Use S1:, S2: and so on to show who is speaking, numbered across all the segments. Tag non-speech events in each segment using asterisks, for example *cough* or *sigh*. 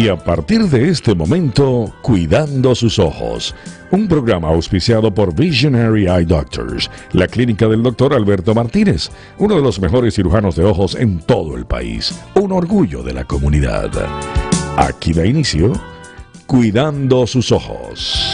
S1: Y a partir de este momento, Cuidando sus ojos, un programa auspiciado por Visionary Eye Doctors, la clínica del doctor Alberto Martínez, uno de los mejores cirujanos de ojos en todo el país, un orgullo de la comunidad. Aquí da inicio, Cuidando sus ojos.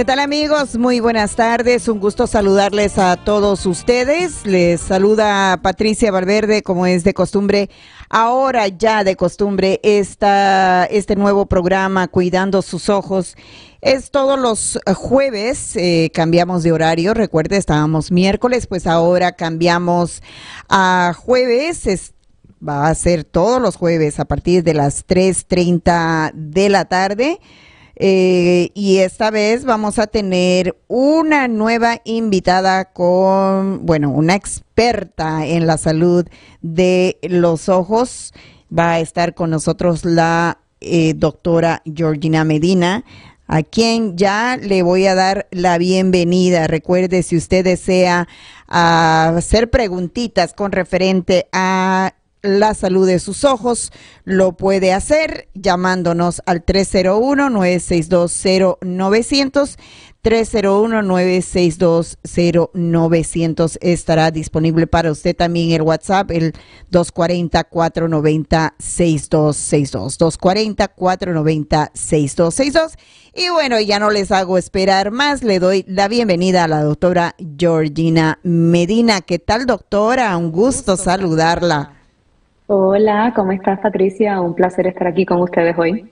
S2: ¿Qué tal amigos? Muy buenas tardes. Un gusto saludarles a todos ustedes. Les saluda Patricia Valverde, como es de costumbre. Ahora ya de costumbre esta, este nuevo programa Cuidando sus ojos. Es todos los jueves, eh, cambiamos de horario. Recuerde, estábamos miércoles, pues ahora cambiamos a jueves. va a ser todos los jueves a partir de las 3.30 de la tarde. Eh, y esta vez vamos a tener una nueva invitada con, bueno, una experta en la salud de los ojos. Va a estar con nosotros la eh, doctora Georgina Medina a quien ya le voy a dar la bienvenida. Recuerde, si usted desea ah, hacer preguntitas con referente a la salud de sus ojos, lo puede hacer llamándonos al 301-9620900. 301-9620900 estará disponible para usted también el WhatsApp, el 240-490-6262. 240-490-6262. Y bueno, ya no les hago esperar más, le doy la bienvenida a la doctora Georgina Medina. ¿Qué tal, doctora? Un gusto saludarla.
S3: Hola, ¿cómo estás Patricia? Un placer estar aquí con ustedes hoy.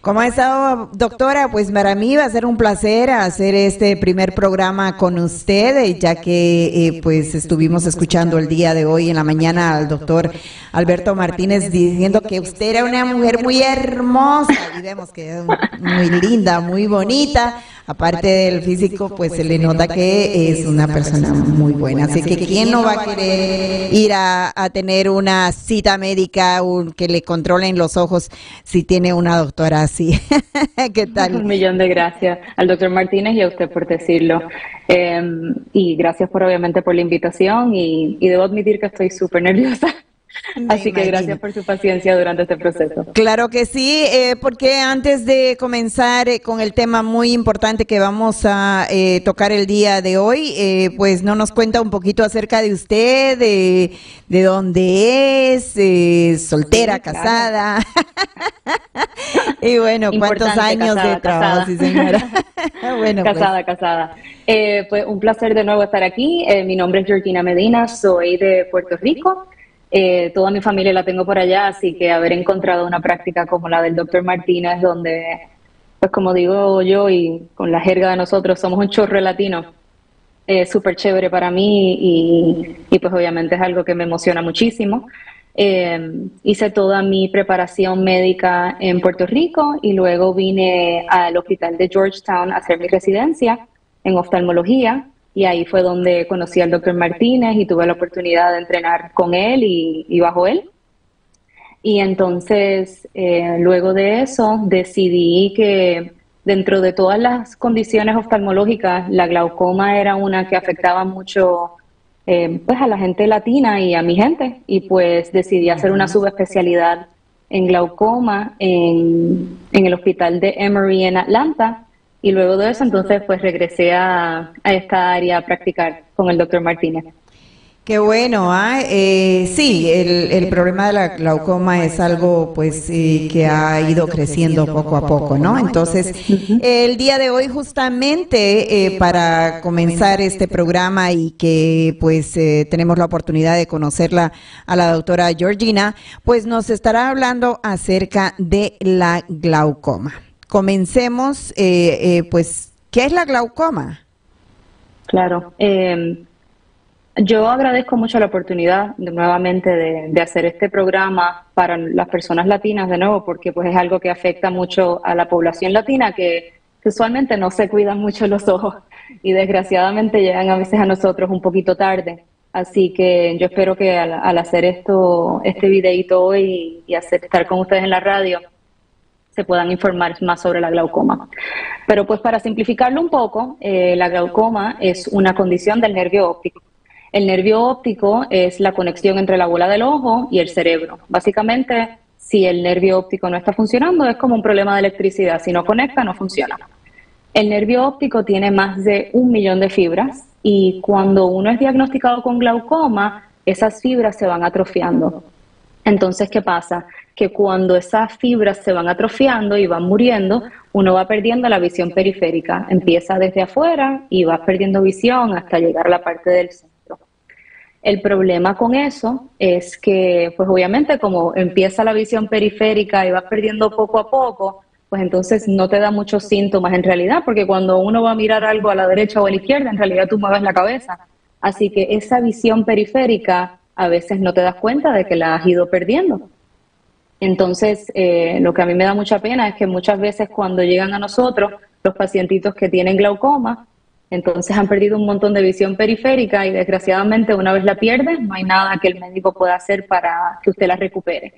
S2: ¿Cómo ha estado, doctora? Pues para mí va a ser un placer hacer este primer programa con usted, ya que eh, pues estuvimos escuchando el día de hoy en la mañana al doctor Alberto Martínez diciendo que usted era una mujer muy hermosa y vemos que es muy linda, muy bonita aparte del físico, pues se le nota que es una persona muy buena. Así que ¿quién no va a querer ir a, tener una cita médica un, que le controlen los ojos si tiene una doctora así? *laughs* ¿Qué tal?
S3: Un millón de gracias al doctor Martínez y a usted por decirlo. Em, y gracias por obviamente por la invitación y, y debo admitir que estoy súper nerviosa Así que gracias por su paciencia durante este proceso.
S2: Claro que sí, eh, porque antes de comenzar eh, con el tema muy importante que vamos a eh, tocar el día de hoy, pues no nos cuenta un poquito acerca de usted, de, de dónde es, soltera, casada. *laughs* y bueno, cuántos años de trabajo, sí, señora. *laughs*
S3: bueno, pues. casada, casada. pues un placer de nuevo estar aquí. mi nombre es Georgina Medina, soy de Puerto Rico. Eh, toda mi familia la tengo por allá, así que haber encontrado una práctica como la del doctor Martínez, donde, pues como digo yo y con la jerga de nosotros, somos un chorro latino, es súper chévere para mí y, pues obviamente es algo que me emociona muchísimo. Eh, hice toda mi preparación médica en Puerto Rico y luego vine al hospital de Georgetown a hacer mi residencia en oftalmología y ahí fue donde conocí al doctor Martínez y tuve la oportunidad de entrenar con él y, bajo él. Y entonces, eh, luego de eso, decidí que dentro de todas las condiciones oftalmológicas, la glaucoma era una que afectaba mucho eh, pues a la gente latina y a mi gente. Y pues decidí hacer una subespecialidad en glaucoma en, en el hospital de Emory en Atlanta y luego de eso, entonces, pues regresé a, esta área a practicar con el doctor Martínez.
S2: Qué bueno, ¿ah? eh, sí, el, problema de la glaucoma es algo pues eh, que ha ido creciendo poco a poco, ¿no? Entonces, el día de hoy justamente eh, para comenzar este programa y que pues tenemos la oportunidad de conocerla a la doctora Georgina, pues nos estará hablando acerca de la glaucoma comencemos, eh, eh, pues, ¿qué es la glaucoma?
S3: Claro. Em, yo agradezco mucho la oportunidad nuevamente de, hacer este programa para las personas latinas de nuevo, porque pues es algo que afecta mucho a la población latina que, usualmente no se cuidan mucho los ojos y desgraciadamente llegan a veces a nosotros un poquito tarde. Así que yo espero que al, hacer esto, este videito hoy y hacer, estar con ustedes en la radio, se puedan informar más sobre la glaucoma. Pero pues para simplificarlo un poco, eh, la glaucoma es una condición del nervio óptico. El nervio óptico es la conexión entre la bola del ojo y el cerebro. Básicamente, si el nervio óptico no está funcionando, es como un problema de electricidad. Si no conecta, no funciona. El nervio óptico tiene más de un millón de fibras y cuando uno es diagnosticado con glaucoma, esas fibras se van atrofiando. Entonces, ¿qué pasa? Que cuando esas fibras se van atrofiando y van muriendo, uno va perdiendo la visión periférica. Empieza desde afuera y va perdiendo visión hasta llegar a la parte del centro. El problema con eso es que, pues obviamente, como empieza la visión periférica y vas perdiendo poco a poco, pues entonces no te da muchos síntomas en realidad, porque cuando uno va a mirar algo a la derecha o a la izquierda, en realidad tú mueves la cabeza. Así que esa visión periférica a veces no te das cuenta de que la has ido perdiendo. Entonces, eh, lo que a mí me da mucha pena es que muchas veces cuando llegan a nosotros los pacientitos que tienen glaucoma, entonces han perdido un montón de visión periférica y desgraciadamente una vez la pierden, no hay nada que el médico pueda hacer para que usted la recupere.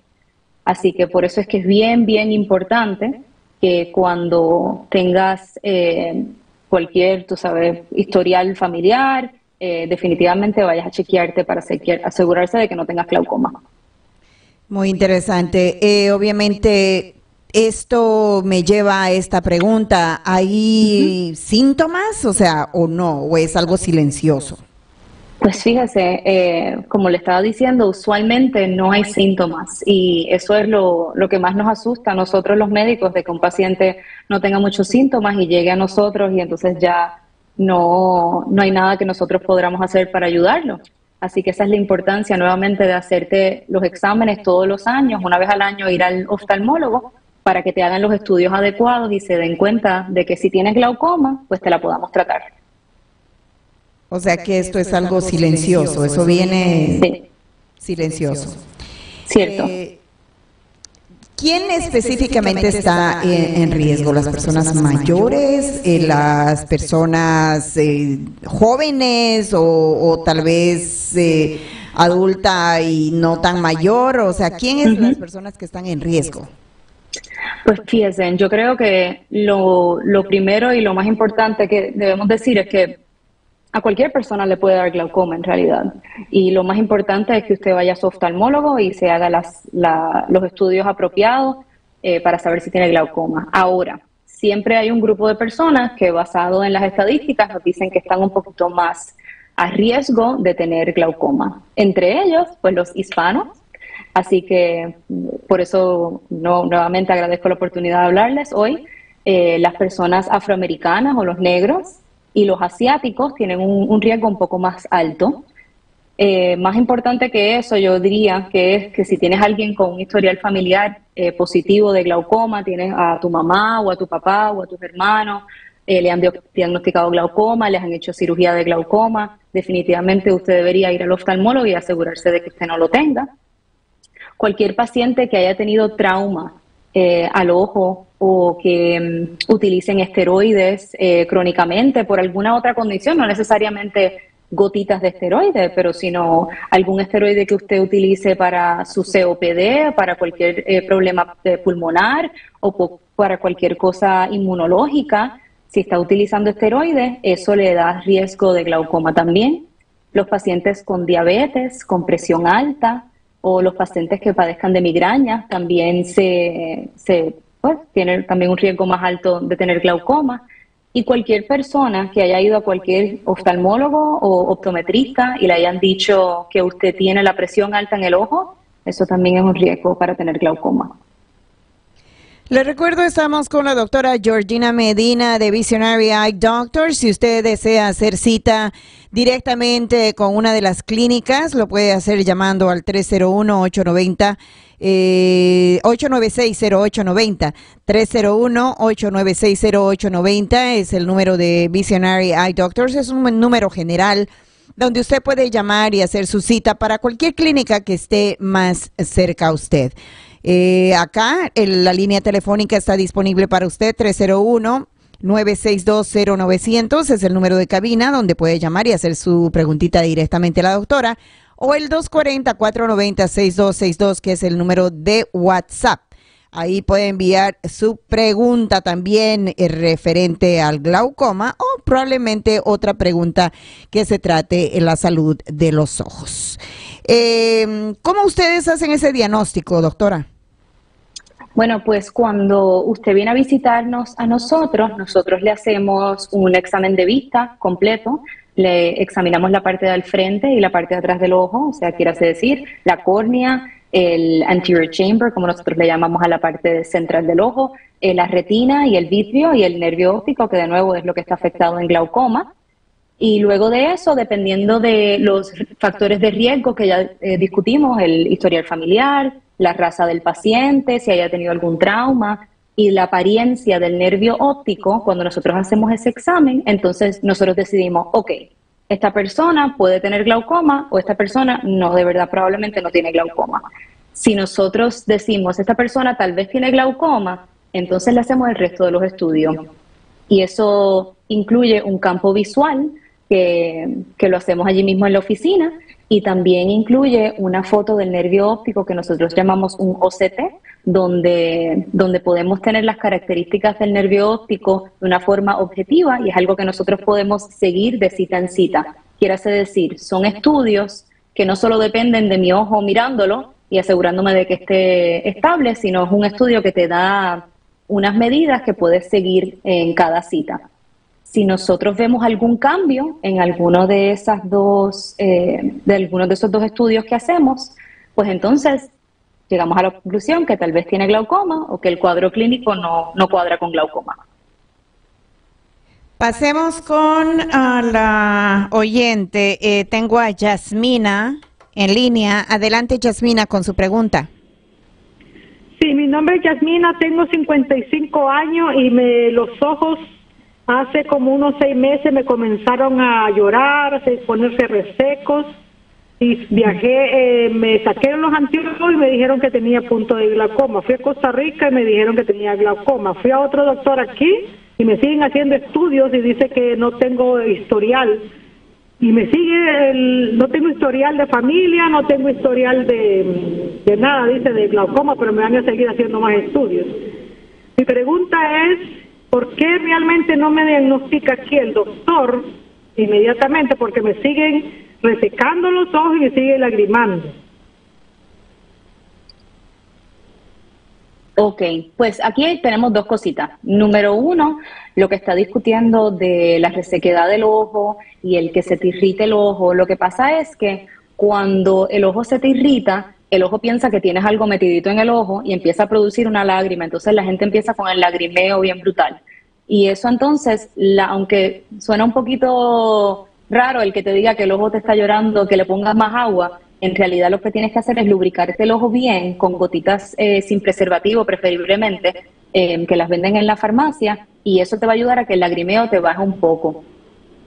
S3: Así que por eso es que es bien, bien importante que cuando tengas eh, cualquier, tú sabes, historial familiar, eh, definitivamente vayas a chequearte para asegurarse de que no tengas glaucoma.
S2: Muy interesante. Eh, obviamente, esto me lleva a esta pregunta. ¿Hay síntomas, o sea, o no, o es algo silencioso?
S3: Pues fíjese, eh, como le estaba diciendo, usualmente no hay síntomas y eso es lo, lo, que más nos asusta a nosotros los médicos, de que un paciente no tenga muchos síntomas y llegue a nosotros y entonces ya no, no hay nada que nosotros podamos hacer para ayudarlo. Así que esa es la importancia nuevamente de hacerte los exámenes todos los años, una vez al año ir al oftalmólogo para que te hagan los estudios adecuados y se den cuenta de que si tienes glaucoma, pues te la podamos tratar.
S2: O sea que esto es algo silencioso, eso viene silencioso.
S3: Cierto. Eh,
S2: ¿Quién específicamente está en, riesgo? ¿Las personas mayores? Eh, ¿Las personas eh, jóvenes o, tal vez eh, adulta y no tan mayor? O sea, ¿quién es las personas que están en riesgo?
S3: Pues fíjense, yo creo que lo, lo primero y lo más importante que debemos decir es que a cualquier persona le puede dar glaucoma en realidad. Y lo más importante es que usted vaya a su oftalmólogo y se haga las, los estudios apropiados eh, para saber si tiene glaucoma. Ahora, siempre hay un grupo de personas que basado en las estadísticas nos dicen que están un poquito más a riesgo de tener glaucoma. Entre ellos, pues los hispanos. Así que por eso no, nuevamente agradezco la oportunidad de hablarles hoy. Eh, las personas afroamericanas o los negros, y los asiáticos tienen un, riesgo un poco más alto. Eh, más importante que eso, yo diría que es que si tienes alguien con un historial familiar eh, positivo de glaucoma, tienes a tu mamá o a tu papá o a tus hermanos, eh, le han diagnosticado glaucoma, les han hecho cirugía de glaucoma, definitivamente usted debería ir al oftalmólogo y asegurarse de que usted no lo tenga. Cualquier paciente que haya tenido trauma al ojo o que mm, utilicen esteroides eh, crónicamente por alguna otra condición, no necesariamente gotitas de esteroides, pero sino algún esteroide que usted utilice para su COPD, para cualquier eh, problema pulmonar o para cualquier cosa inmunológica. Si está utilizando esteroides, eso le da riesgo de glaucoma también. Los pacientes con diabetes, con presión alta o los pacientes que padezcan de migraña también se, se pues tiene también un riesgo más alto de tener glaucoma. Y cualquier persona que haya ido a cualquier oftalmólogo o optometrista y le hayan dicho que usted tiene la presión alta en el ojo, eso también es un riesgo para tener glaucoma.
S2: Le recuerdo, estamos con la doctora Georgina Medina de Visionary Eye Doctor. Si usted desea hacer cita directamente con una de las clínicas, lo puede hacer llamando al 301-890. Eh, 896-0890, 301-896-0890 es el número de Visionary Eye Doctors, es un número general donde usted puede llamar y hacer su cita para cualquier clínica que esté más cerca a usted. Eh, acá la línea telefónica está disponible para usted, 301. 9620900 es el número de cabina donde puede llamar y hacer su preguntita directamente a la doctora. O el 240-490-6262, que es el número de WhatsApp. Ahí puede enviar su pregunta también eh, referente al glaucoma o probablemente otra pregunta que se trate en la salud de los ojos. Eh, ¿Cómo ustedes hacen ese diagnóstico, doctora?
S3: Bueno, pues cuando usted viene a visitarnos a nosotros, nosotros le hacemos un examen de vista completo, le examinamos la parte del frente y la parte de atrás del ojo, o sea, quiere decir, la córnea, el anterior chamber, como nosotros le llamamos a la parte central del ojo, eh, la retina y el vitrio y el nervio óptico, que de nuevo es lo que está afectado en glaucoma. Y luego de eso, dependiendo de los factores de riesgo que ya eh, discutimos, el historial familiar, la raza del paciente, si haya tenido algún trauma y la apariencia del nervio óptico, cuando nosotros hacemos ese examen, entonces nosotros decidimos, ok, esta persona puede tener glaucoma o esta persona no, de verdad probablemente no tiene glaucoma. Si nosotros decimos, esta persona tal vez tiene glaucoma, entonces le hacemos el resto de los estudios. Y eso incluye un campo visual que, que lo hacemos allí mismo en la oficina y también incluye una foto del nervio óptico que nosotros llamamos un OCT, donde, donde podemos tener las características del nervio óptico de una forma objetiva y es algo que nosotros podemos seguir de cita en cita. Quiere decir, son estudios que no solo dependen de mi ojo mirándolo y asegurándome de que esté estable, sino es un estudio que te da unas medidas que puedes seguir en cada cita. Si nosotros vemos algún cambio en alguno de esas dos, eh, de algunos de esos dos estudios que hacemos, pues entonces llegamos a la conclusión que tal vez tiene glaucoma o que el cuadro clínico no, no cuadra con glaucoma.
S2: Pasemos con la oyente. Eh, tengo a Yasmina en línea. Adelante, Yasmina, con su pregunta.
S4: Sí, mi nombre es Yasmina, tengo 55 años y me los ojos Hace como unos seis meses me comenzaron a llorar, a ponerse resecos y viajé, eh, me saqueron los anteojos y me dijeron que tenía punto de glaucoma. Fui a Costa Rica y me dijeron que tenía glaucoma. Fui a otro doctor aquí y me siguen haciendo estudios y dice que no tengo historial. Y me sigue, el, no tengo historial de familia, no tengo historial de, de nada, dice, de glaucoma, pero me van a seguir haciendo más estudios. Mi pregunta es ¿Por qué realmente no me diagnostica aquí el doctor inmediatamente? Porque me siguen resecando los ojos y me siguen lagrimando.
S3: Ok, pues aquí tenemos dos cositas. Número uno, lo que está discutiendo de la resequedad del ojo y el que se te irrite el ojo. Lo que pasa es que cuando el ojo se te irrita, el ojo piensa que tienes algo metidito en el ojo y empieza a producir una lágrima, entonces la gente empieza con el lagrimeo bien brutal. Y eso entonces, la, aunque suena un poquito raro el que te diga que el ojo te está llorando, que le pongas más agua, en realidad lo que tienes que hacer es lubricarte el ojo bien con gotitas eh, sin preservativo preferiblemente, eh, que las venden en la farmacia, y eso te va a ayudar a que el lagrimeo te baje un poco.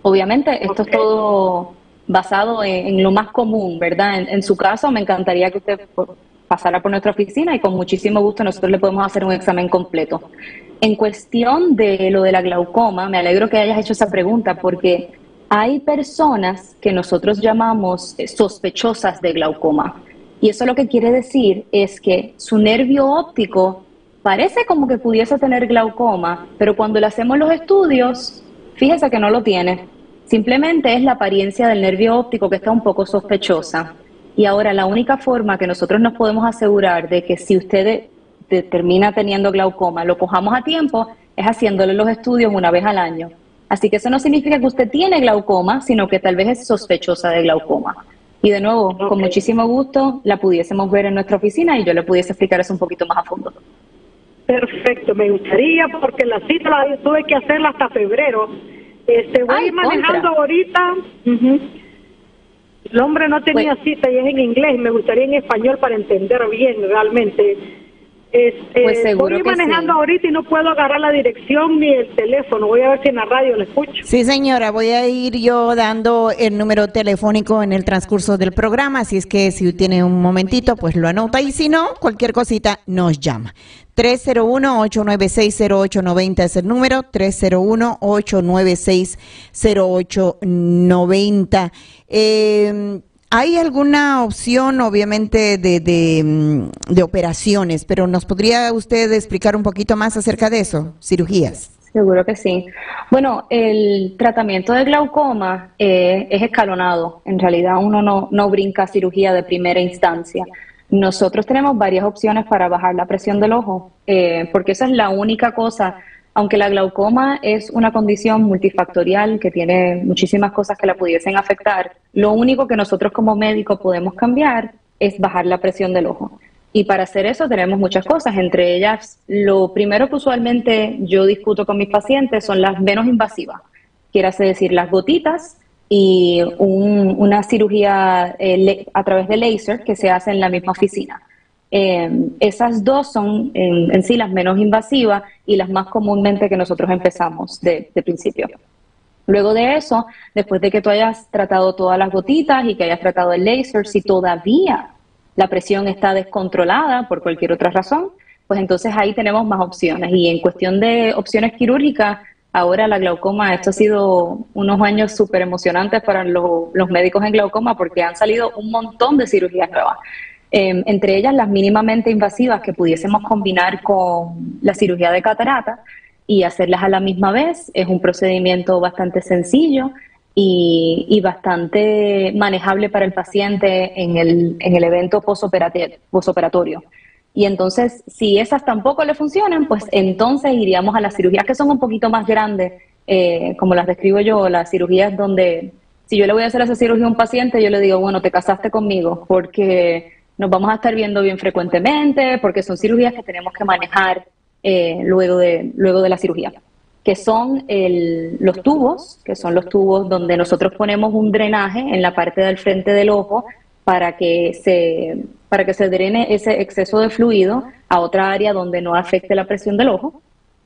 S3: Obviamente esto es todo basado en, lo más común, ¿verdad? En, su caso, me encantaría que usted pasara por nuestra oficina y con muchísimo gusto nosotros le podemos hacer un examen completo. En cuestión de lo de la glaucoma, me alegro que hayas hecho esa pregunta porque hay personas que nosotros llamamos eh, sospechosas de glaucoma. Y eso lo que quiere decir es que su nervio óptico parece como que pudiese tener glaucoma, pero cuando le hacemos los estudios, fíjese que no lo tiene. Simplemente es la apariencia del nervio óptico que está un poco sospechosa. Y ahora la única forma que nosotros nos podemos asegurar de que si usted termina teniendo glaucoma, lo cojamos a tiempo, es haciéndole los estudios una vez al año. Así que eso no significa que usted tiene glaucoma, sino que tal vez es sospechosa de glaucoma. Y de nuevo, con muchísimo gusto la pudiésemos ver en nuestra oficina y yo le pudiese explicar eso un poquito más a fondo.
S4: Perfecto, me gustaría porque la cita la tuve que hacerla hasta febrero este, voy manejando ahorita. El hombre no tenía cita y es en inglés. Me gustaría en español para entender bien realmente. Este, pues seguro voy manejando ahorita y no puedo agarrar la dirección ni el teléfono. Voy a ver si en la radio lo escucho.
S2: Sí, señora, voy a ir yo dando el número telefónico en el transcurso del programa. Así es que si tiene un momentito, pues lo anota y si no, cualquier cosita nos llama. 301-896-0890 es el número, 301-896-0890. Eh, hay alguna opción, obviamente, de, de, mm, de, operaciones, pero ¿nos podría usted explicar un poquito más acerca de eso? Cirugías.
S3: Seguro que sí. Bueno, el tratamiento de glaucoma eh, es escalonado. En realidad uno no, no brinca cirugía de primera instancia. Nosotros tenemos varias opciones para bajar la presión del ojo, eh, porque esa es la única cosa, aunque la glaucoma es una condición multifactorial que tiene muchísimas cosas que la pudiesen afectar, lo único que nosotros como médicos podemos cambiar es bajar la presión del ojo. Y para hacer eso tenemos muchas cosas, entre ellas lo primero que usualmente yo discuto con mis pacientes son las menos invasivas, quiere decir las gotitas y una cirugía eh, a través de láser que se hace en la misma oficina. Eh, esas dos son en, sí las menos invasivas y las más comúnmente que nosotros empezamos de, de principio. Luego de eso, después de que tú hayas tratado todas las gotitas y que hayas tratado el láser, si todavía la presión está descontrolada por cualquier otra razón, pues entonces ahí tenemos más opciones. Y en cuestión de opciones quirúrgicas, ahora la glaucoma, esto ha sido unos años súper emocionantes para los médicos en glaucoma porque han salido un montón de cirugías nuevas. Em, entre ellas las mínimamente invasivas que pudiésemos combinar con la cirugía de catarata y hacerlas a la misma vez. Es un procedimiento bastante sencillo y, bastante manejable para el paciente en el, en el evento posoperatorio. Y entonces, si esas tampoco le funcionan, pues entonces iríamos a las cirugías que son un poquito más grandes, eh, como las describo yo, las cirugías donde, si yo le voy a hacer esa cirugía a un paciente, yo le digo, bueno, te casaste conmigo, porque nos vamos a estar viendo bien frecuentemente, porque son cirugías que tenemos que manejar eh, luego, de, luego de la cirugía que son los tubos, que son los tubos donde nosotros ponemos un drenaje en la parte del frente del ojo para que se para que se drene ese exceso de fluido a otra área donde no afecte la presión del ojo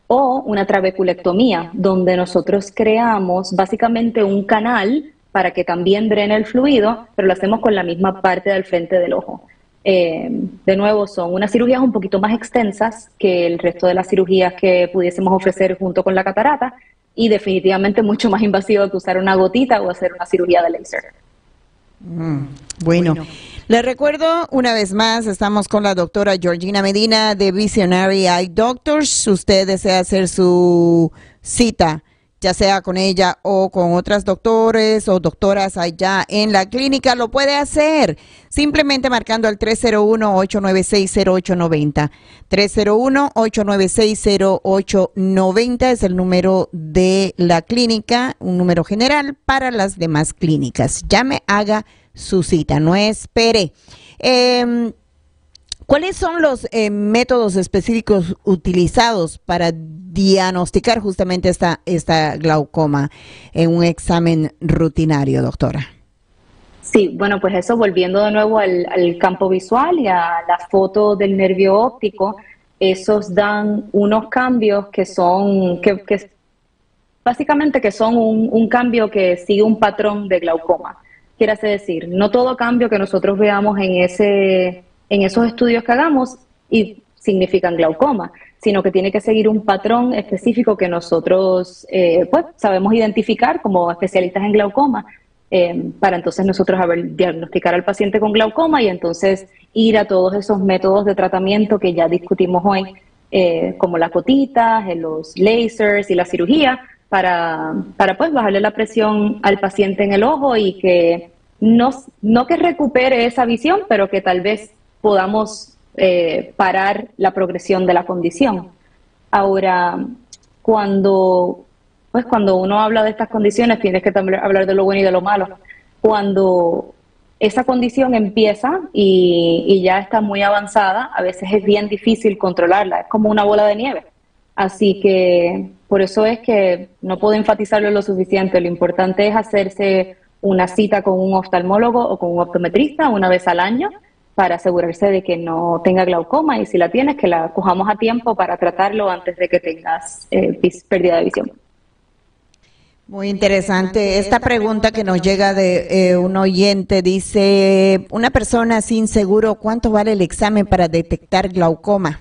S3: o una trabeculectomía donde nosotros creamos básicamente un canal para que también drene el fluido, pero lo hacemos con la misma parte del frente del ojo. Eh, de nuevo, son unas cirugías un poquito más extensas que el resto de las cirugías que pudiésemos ofrecer junto con la catarata y definitivamente mucho más invasivo que usar una gotita o hacer una cirugía de láser.
S2: Mm, bueno. Le recuerdo una vez más, estamos con la doctora Georgina Medina de Visionary Eye Doctors. Usted desea hacer su cita ya sea con ella o con otras doctores o doctoras allá en la clínica, lo puede hacer simplemente marcando al 301-896-0890. 301-896-0890 es el número de la clínica, un número general para las demás clínicas. Llame, haga su cita, no espere. Eh, ¿Cuáles son los eh, métodos específicos utilizados para diagnosticar justamente esta, esta glaucoma en un examen rutinario, doctora?
S3: Sí, bueno, pues eso volviendo de nuevo al, campo visual y a la foto del nervio óptico, esos dan unos cambios que son, que, básicamente que son un, un, cambio que sigue un patrón de glaucoma. Quiere decir, no todo cambio que nosotros veamos en ese en esos estudios que hagamos y significan glaucoma, sino que tiene que seguir un patrón específico que nosotros eh, pues, sabemos identificar como especialistas en glaucoma, eh, para entonces nosotros diagnosticar al paciente con glaucoma y entonces ir a todos esos métodos de tratamiento que ya discutimos hoy, eh, como las gotitas, los lasers y la cirugía, para, para pues bajarle la presión al paciente en el ojo y que no, no que recupere esa visión, pero que tal vez podamos eh, parar la progresión de la condición. Ahora, cuando, pues cuando uno habla de estas condiciones, tienes que también hablar de lo bueno y de lo malo. Cuando esa condición empieza y, y, ya está muy avanzada, a veces es bien difícil controlarla, es como una bola de nieve. Así que por eso es que no puedo enfatizarlo lo suficiente, lo importante es hacerse una cita con un oftalmólogo o con un optometrista una vez al año para asegurarse de que no tenga glaucoma y si la tienes, que la cojamos a tiempo para tratarlo antes de que tengas eh, pérdida de visión.
S2: Muy interesante. Esta pregunta que nos llega de eh, un oyente dice, una persona sin seguro, ¿cuánto vale el examen para detectar glaucoma?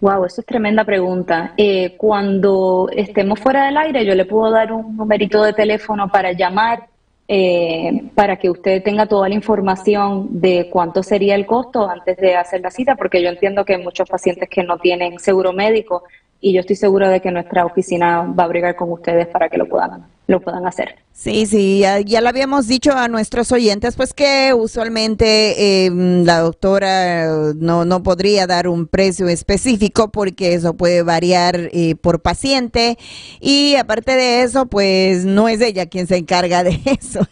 S3: Wow, eso es tremenda pregunta. Eh, cuando estemos fuera del aire, yo le puedo dar un numerito de teléfono para llamar eh, para que usted tenga toda la información de cuánto sería el costo antes de hacer la cita, porque yo entiendo que muchos pacientes que no tienen seguro médico y yo estoy segura de que nuestra oficina va a brigar con ustedes para que lo puedan, lo puedan hacer.
S2: Sí, sí, ya, ya le habíamos dicho a nuestros oyentes, pues que usualmente em, la doctora no, no podría dar un precio específico porque eso puede variar eh, por paciente y aparte de eso, pues no es ella quien se encarga de *laughs* eso.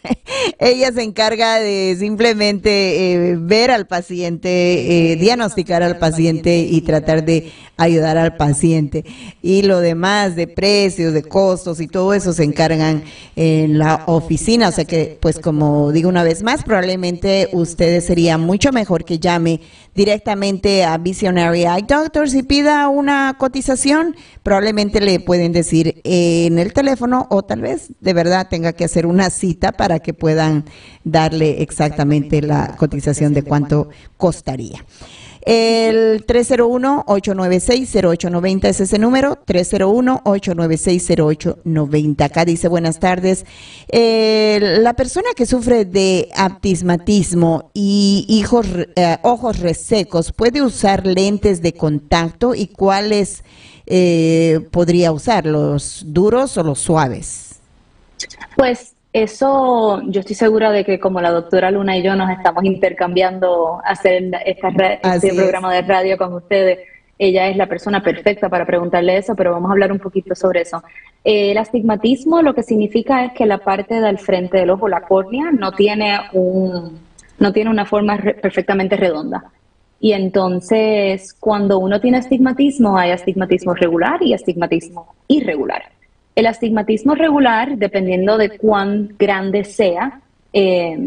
S2: ella se encarga de simplemente eh, ver al paciente, eh, diagnosticar al paciente y tratar de ayudar al paciente. Y lo demás de precios, de costos y todo eso se encargan en la oficina. O sea que, pues como digo una vez más, probablemente ustedes sería mucho mejor que llame directamente a Visionary Eye Doctors y pida una cotización. Probablemente le pueden decir en el teléfono o tal vez de verdad tenga que hacer una cita para que puedan darle exactamente la cotización de cuánto costaría. El 301-896-0890 es ese número, 301-896-0890. Acá dice, buenas tardes. Eh, la persona que sufre de aptismatismo y hijos, eh, ojos resecos, ¿puede usar lentes de contacto y cuáles eh, podría usar, los duros o los suaves?
S3: Pues eso yo estoy segura de que como la doctora Luna y yo nos estamos intercambiando hacer este programa de radio con ustedes, ella es la persona perfecta para preguntarle eso, pero vamos a hablar un poquito sobre eso. Eh, el astigmatismo lo que significa es que la parte del frente del ojo, la córnea, no tiene, un, no tiene una forma perfectamente redonda. Y entonces, cuando uno tiene astigmatismo, hay astigmatismo regular y astigmatismo irregular. El astigmatismo regular, dependiendo de cuán grande sea, eh,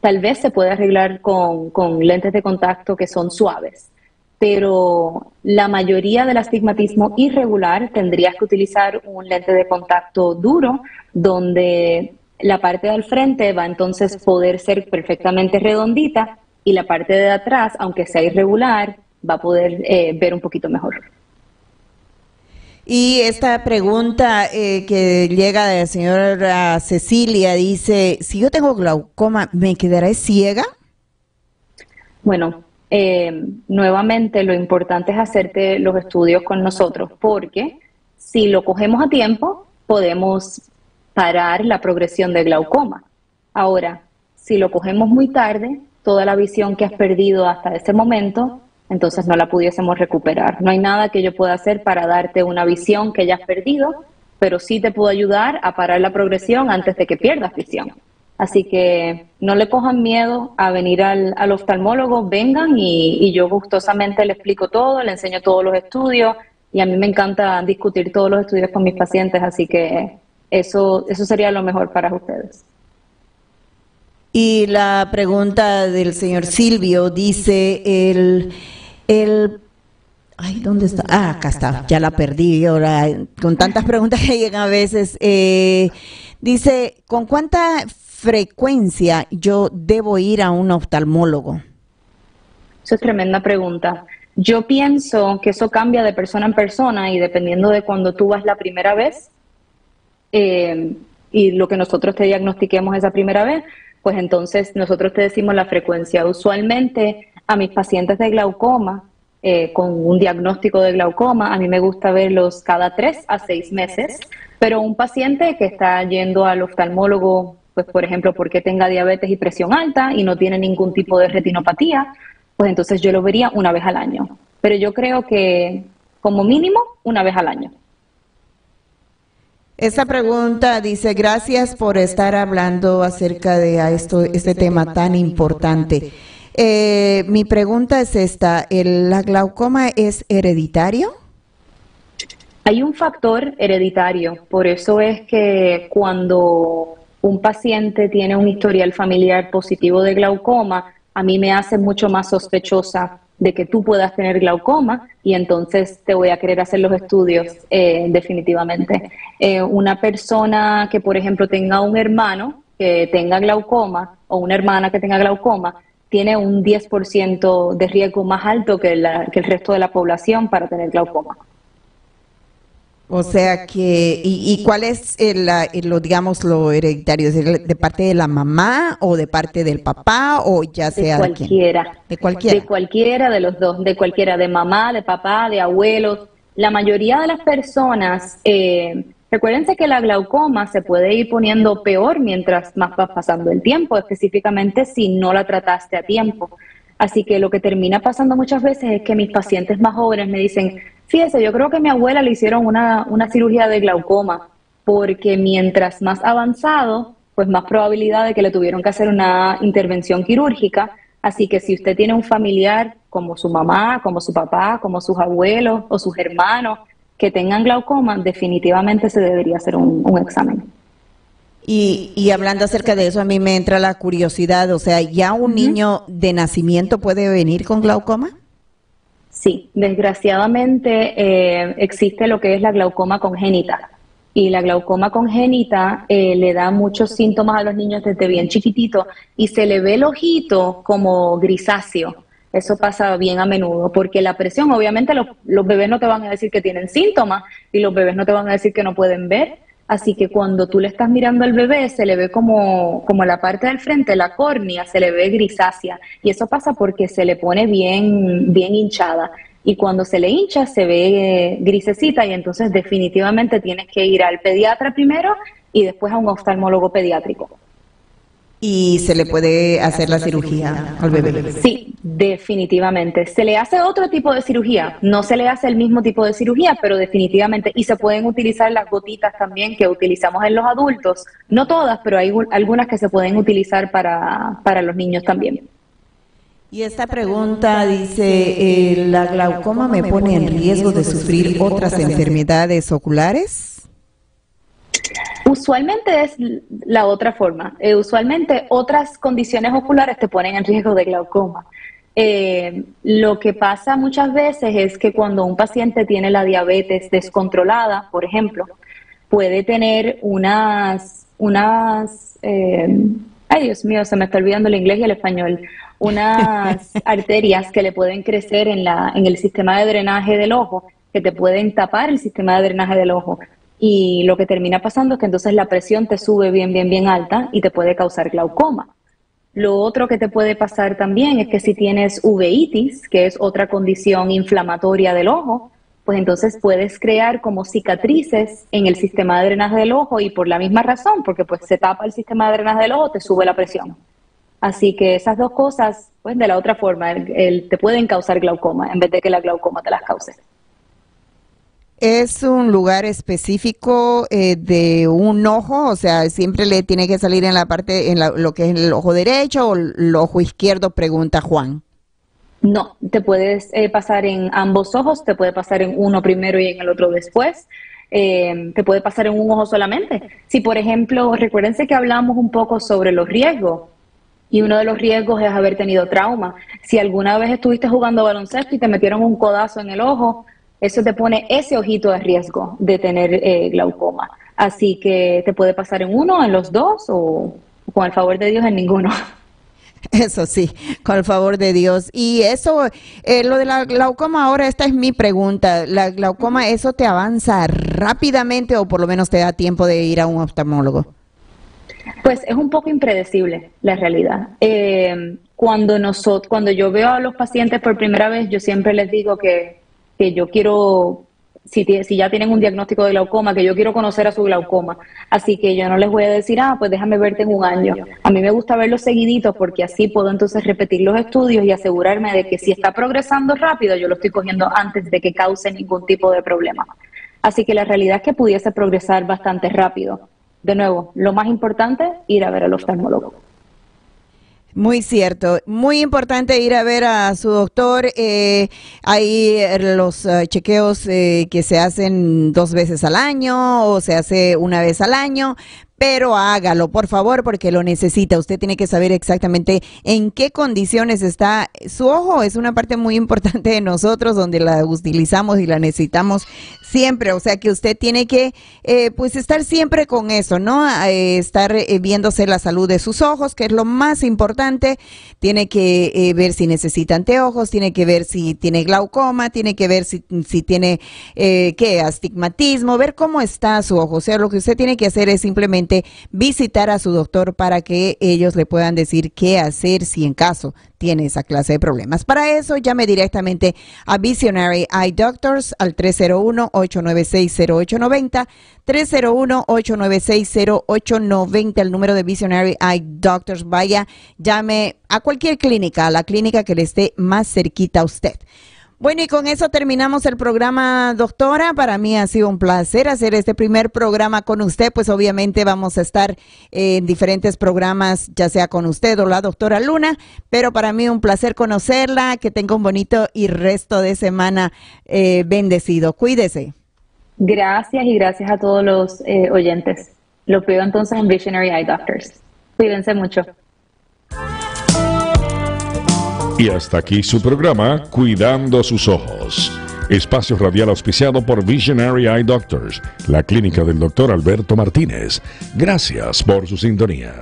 S3: tal vez se puede arreglar con, lentes de contacto que son suaves, pero la mayoría del astigmatismo irregular tendrías que utilizar un lente de contacto duro, donde la parte del frente va entonces poder ser perfectamente redondita y la parte de atrás, aunque sea irregular, va a poder eh, ver un poquito mejor.
S2: Y esta pregunta eh, que llega de la señora Cecilia dice, si yo tengo glaucoma, ¿me quedaré ciega?
S3: Bueno, eh, nuevamente lo importante es hacerte los estudios con nosotros, porque si lo cogemos a tiempo, podemos parar la progresión de glaucoma. Ahora, si lo cogemos muy tarde, toda la visión que has perdido hasta ese momento entonces no la pudiésemos recuperar. No hay nada que yo pueda hacer para darte una visión que ya has perdido, pero sí te puedo ayudar a parar la progresión antes de que pierdas visión. Así que no le cojan miedo a venir al, oftalmólogo, vengan y, y, yo gustosamente le explico todo, le enseño todos los estudios y a mí me encanta discutir todos los estudios con mis pacientes, así que eso, eso sería lo mejor para ustedes.
S2: Y la pregunta del señor Silvio dice, el, el Ay, ¿dónde está? Ah, acá está, ya la perdí. Ahora, con tantas preguntas que llegan a veces, eh, dice, ¿con cuánta frecuencia yo debo ir a un oftalmólogo?
S3: Eso es tremenda pregunta. Yo pienso que eso cambia de persona en persona y dependiendo de cuando tú vas la primera vez eh, y lo que nosotros te diagnostiquemos esa primera vez, pues entonces nosotros te decimos la frecuencia. Usualmente a mis pacientes de glaucoma, eh, con un diagnóstico de glaucoma, a mí me gusta verlos cada tres a seis meses, pero un paciente que está yendo al oftalmólogo, pues por ejemplo, porque tenga diabetes y presión alta y no tiene ningún tipo de retinopatía, pues entonces yo lo vería una vez al año. Pero yo creo que como mínimo una vez al año.
S2: Esta pregunta dice, gracias por estar hablando acerca de esto, este tema tan importante. Eh, mi pregunta es esta, ¿el, ¿la glaucoma es hereditario?
S3: Hay un factor hereditario, por eso es que cuando un paciente tiene un historial familiar positivo de glaucoma, a mí me hace mucho más sospechosa de que tú puedas tener glaucoma y entonces te voy a querer hacer los estudios eh, definitivamente. Eh, una persona que, por ejemplo, tenga un hermano que tenga glaucoma o una hermana que tenga glaucoma, tiene un 10% de riesgo más alto que, que el resto de la población para tener glaucoma.
S2: O sea que, ¿y, cuál es el, lo, digamos, lo hereditario? ¿De parte de la mamá o de parte del papá o ya sea
S3: de cualquiera?
S2: De, cualquiera.
S3: De cualquiera de los dos, de cualquiera, de mamá, de papá, de abuelos. La mayoría de las personas, eh, recuérdense que la glaucoma se puede ir poniendo peor mientras más va pasando el tiempo, específicamente si no la trataste a tiempo. Así que lo que termina pasando muchas veces es que mis pacientes más jóvenes me dicen, Fíjese, yo creo que a mi abuela le hicieron una, una cirugía de glaucoma, porque mientras más avanzado, pues más probabilidad de que le tuvieron que hacer una intervención quirúrgica. Así que si usted tiene un familiar como su mamá, como su papá, como sus abuelos o sus hermanos que tengan glaucoma, definitivamente se debería hacer un, un examen.
S2: Y, y, hablando acerca de eso, a mí me entra la curiosidad, o sea, ¿ya un niño de nacimiento puede venir con glaucoma?
S3: Sí, desgraciadamente eh, existe lo que es la glaucoma congénita. Y la glaucoma congénita eh, le da muchos síntomas a los niños desde bien chiquitito y se le ve el ojito como grisáceo. Eso pasa bien a menudo, porque la presión, obviamente los, bebés no te van a decir que tienen síntomas y los bebés no te van a decir que no pueden ver, Así que cuando tú le estás mirando al bebé, se le ve como, como la parte del frente, la córnea, se le ve grisácea. Y eso pasa porque se le pone bien, bien hinchada. Y cuando se le hincha, se ve grisecita y entonces definitivamente tienes que ir al pediatra primero y después a un oftalmólogo pediátrico
S2: y se le puede hacer la cirugía al bebé.
S3: Sí, definitivamente. Se le hace otro tipo de cirugía, no se le hace el mismo tipo de cirugía, pero definitivamente, y se pueden utilizar las gotitas también que utilizamos en los adultos, no todas, pero hay algunas que se pueden utilizar para, para los niños también.
S2: Y esta pregunta dice, eh, ¿la glaucoma me pone en riesgo de sufrir otras enfermedades oculares?
S3: Usualmente es la otra forma. Eh, usualmente otras condiciones oculares te ponen en riesgo de glaucoma. Eh, lo que pasa muchas veces es que cuando un paciente tiene la diabetes descontrolada, por ejemplo, puede tener unas, unas, eh, ay Dios mío, se me está olvidando el inglés y el español, unas *laughs* arterias que le pueden crecer en, la, en el sistema de drenaje del ojo, que te pueden tapar el sistema de drenaje del ojo y lo que termina pasando es que entonces la presión te sube bien, bien, bien alta y te puede causar glaucoma. Lo otro que te puede pasar también es que si tienes uveitis, que es otra condición inflamatoria del ojo, pues entonces puedes crear como cicatrices en el sistema de drenaje del ojo y por la misma razón, porque pues se tapa el sistema de drenaje del ojo, te sube la presión. Así que esas dos cosas, pues de la otra forma, te pueden causar glaucoma en vez de que la glaucoma te las cause.
S2: ¿Es un lugar específico eh, de un ojo? O sea, siempre le tiene que salir en la parte, en lo que es el ojo derecho o el ojo izquierdo, pregunta Juan.
S3: No, te puedes eh, pasar en ambos ojos, te puede pasar en uno primero y en el otro después. Eh, te puede pasar en un ojo solamente. Si, por ejemplo, recuérdense que hablamos un poco sobre los riesgos y uno de los riesgos es haber tenido trauma. Si alguna vez estuviste jugando baloncesto y te metieron un codazo en el ojo, eso te pone ese ojito de riesgo de tener eh, glaucoma. Así que te puede pasar en uno, en los dos o con el favor de Dios en ninguno. *laughs*
S2: Eso sí, con el favor de Dios. Y eso, eh, lo de la glaucoma, ahora esta es mi pregunta. ¿La glaucoma, eso te avanza rápidamente o por lo menos te da tiempo de ir a un oftalmólogo?
S3: Pues es un poco impredecible la realidad. Eh, cuando, nosotros, cuando yo veo a los pacientes por primera vez, yo siempre les digo que que yo quiero, si, si ya tienen un diagnóstico de glaucoma, que yo quiero conocer a su glaucoma. Así que yo no les voy a decir, ah, pues déjame verte en un año. A mí me gusta verlos seguiditos porque así puedo entonces repetir los estudios y asegurarme de que si está progresando rápido, yo lo estoy cogiendo antes de que cause ningún tipo de problema. Así que la realidad es que pudiese progresar bastante rápido. De nuevo, lo más importante, ir a ver al oftalmólogo.
S2: Muy cierto, muy importante ir a ver a su doctor. Eh, hay los eh, chequeos eh, que se hacen dos veces al año o se hace una vez al año, pero hágalo, por favor, porque lo necesita. Usted tiene que saber exactamente en qué condiciones está su ojo. Es una parte muy importante de nosotros donde la utilizamos y la necesitamos siempre. O sea que usted tiene que, eh, pues, estar siempre con eso, ¿no? Eh, estar eh, viéndose la salud de sus ojos, que es lo más importante. Tiene que ver si necesita anteojos, tiene que ver si tiene glaucoma, tiene que ver si, si tiene, ¿qué? Astigmatismo, ver cómo está su ojo. O sea, lo que usted tiene que hacer es simplemente visitar a su doctor para que ellos le puedan decir qué hacer si en caso tiene esa clase de problemas. Para eso llame directamente a Visionary Eye Doctors al 301-896-0890, 301-896-0890, el número de Visionary Eye Doctors. Vaya, llame a cualquier clínica, a la clínica que le esté más cerquita a usted. Bueno, y con eso terminamos el programa, doctora. Para mí ha sido un placer hacer este primer programa con usted. Pues obviamente vamos a estar en diferentes programas, ya sea con usted o la doctora Luna, pero para mí un placer conocerla, que tenga un bonito y resto de semana eh, bendecido. Cuídese.
S3: Gracias y gracias a todos los eh, oyentes. Lo pido entonces en Visionary Eye Doctors. Cuídense mucho.
S1: Y hasta aquí su programa Cuidando sus ojos. Espacio radial auspiciado por Visionary Eye Doctors, la clínica del doctor Alberto Martínez. Gracias por su sintonía.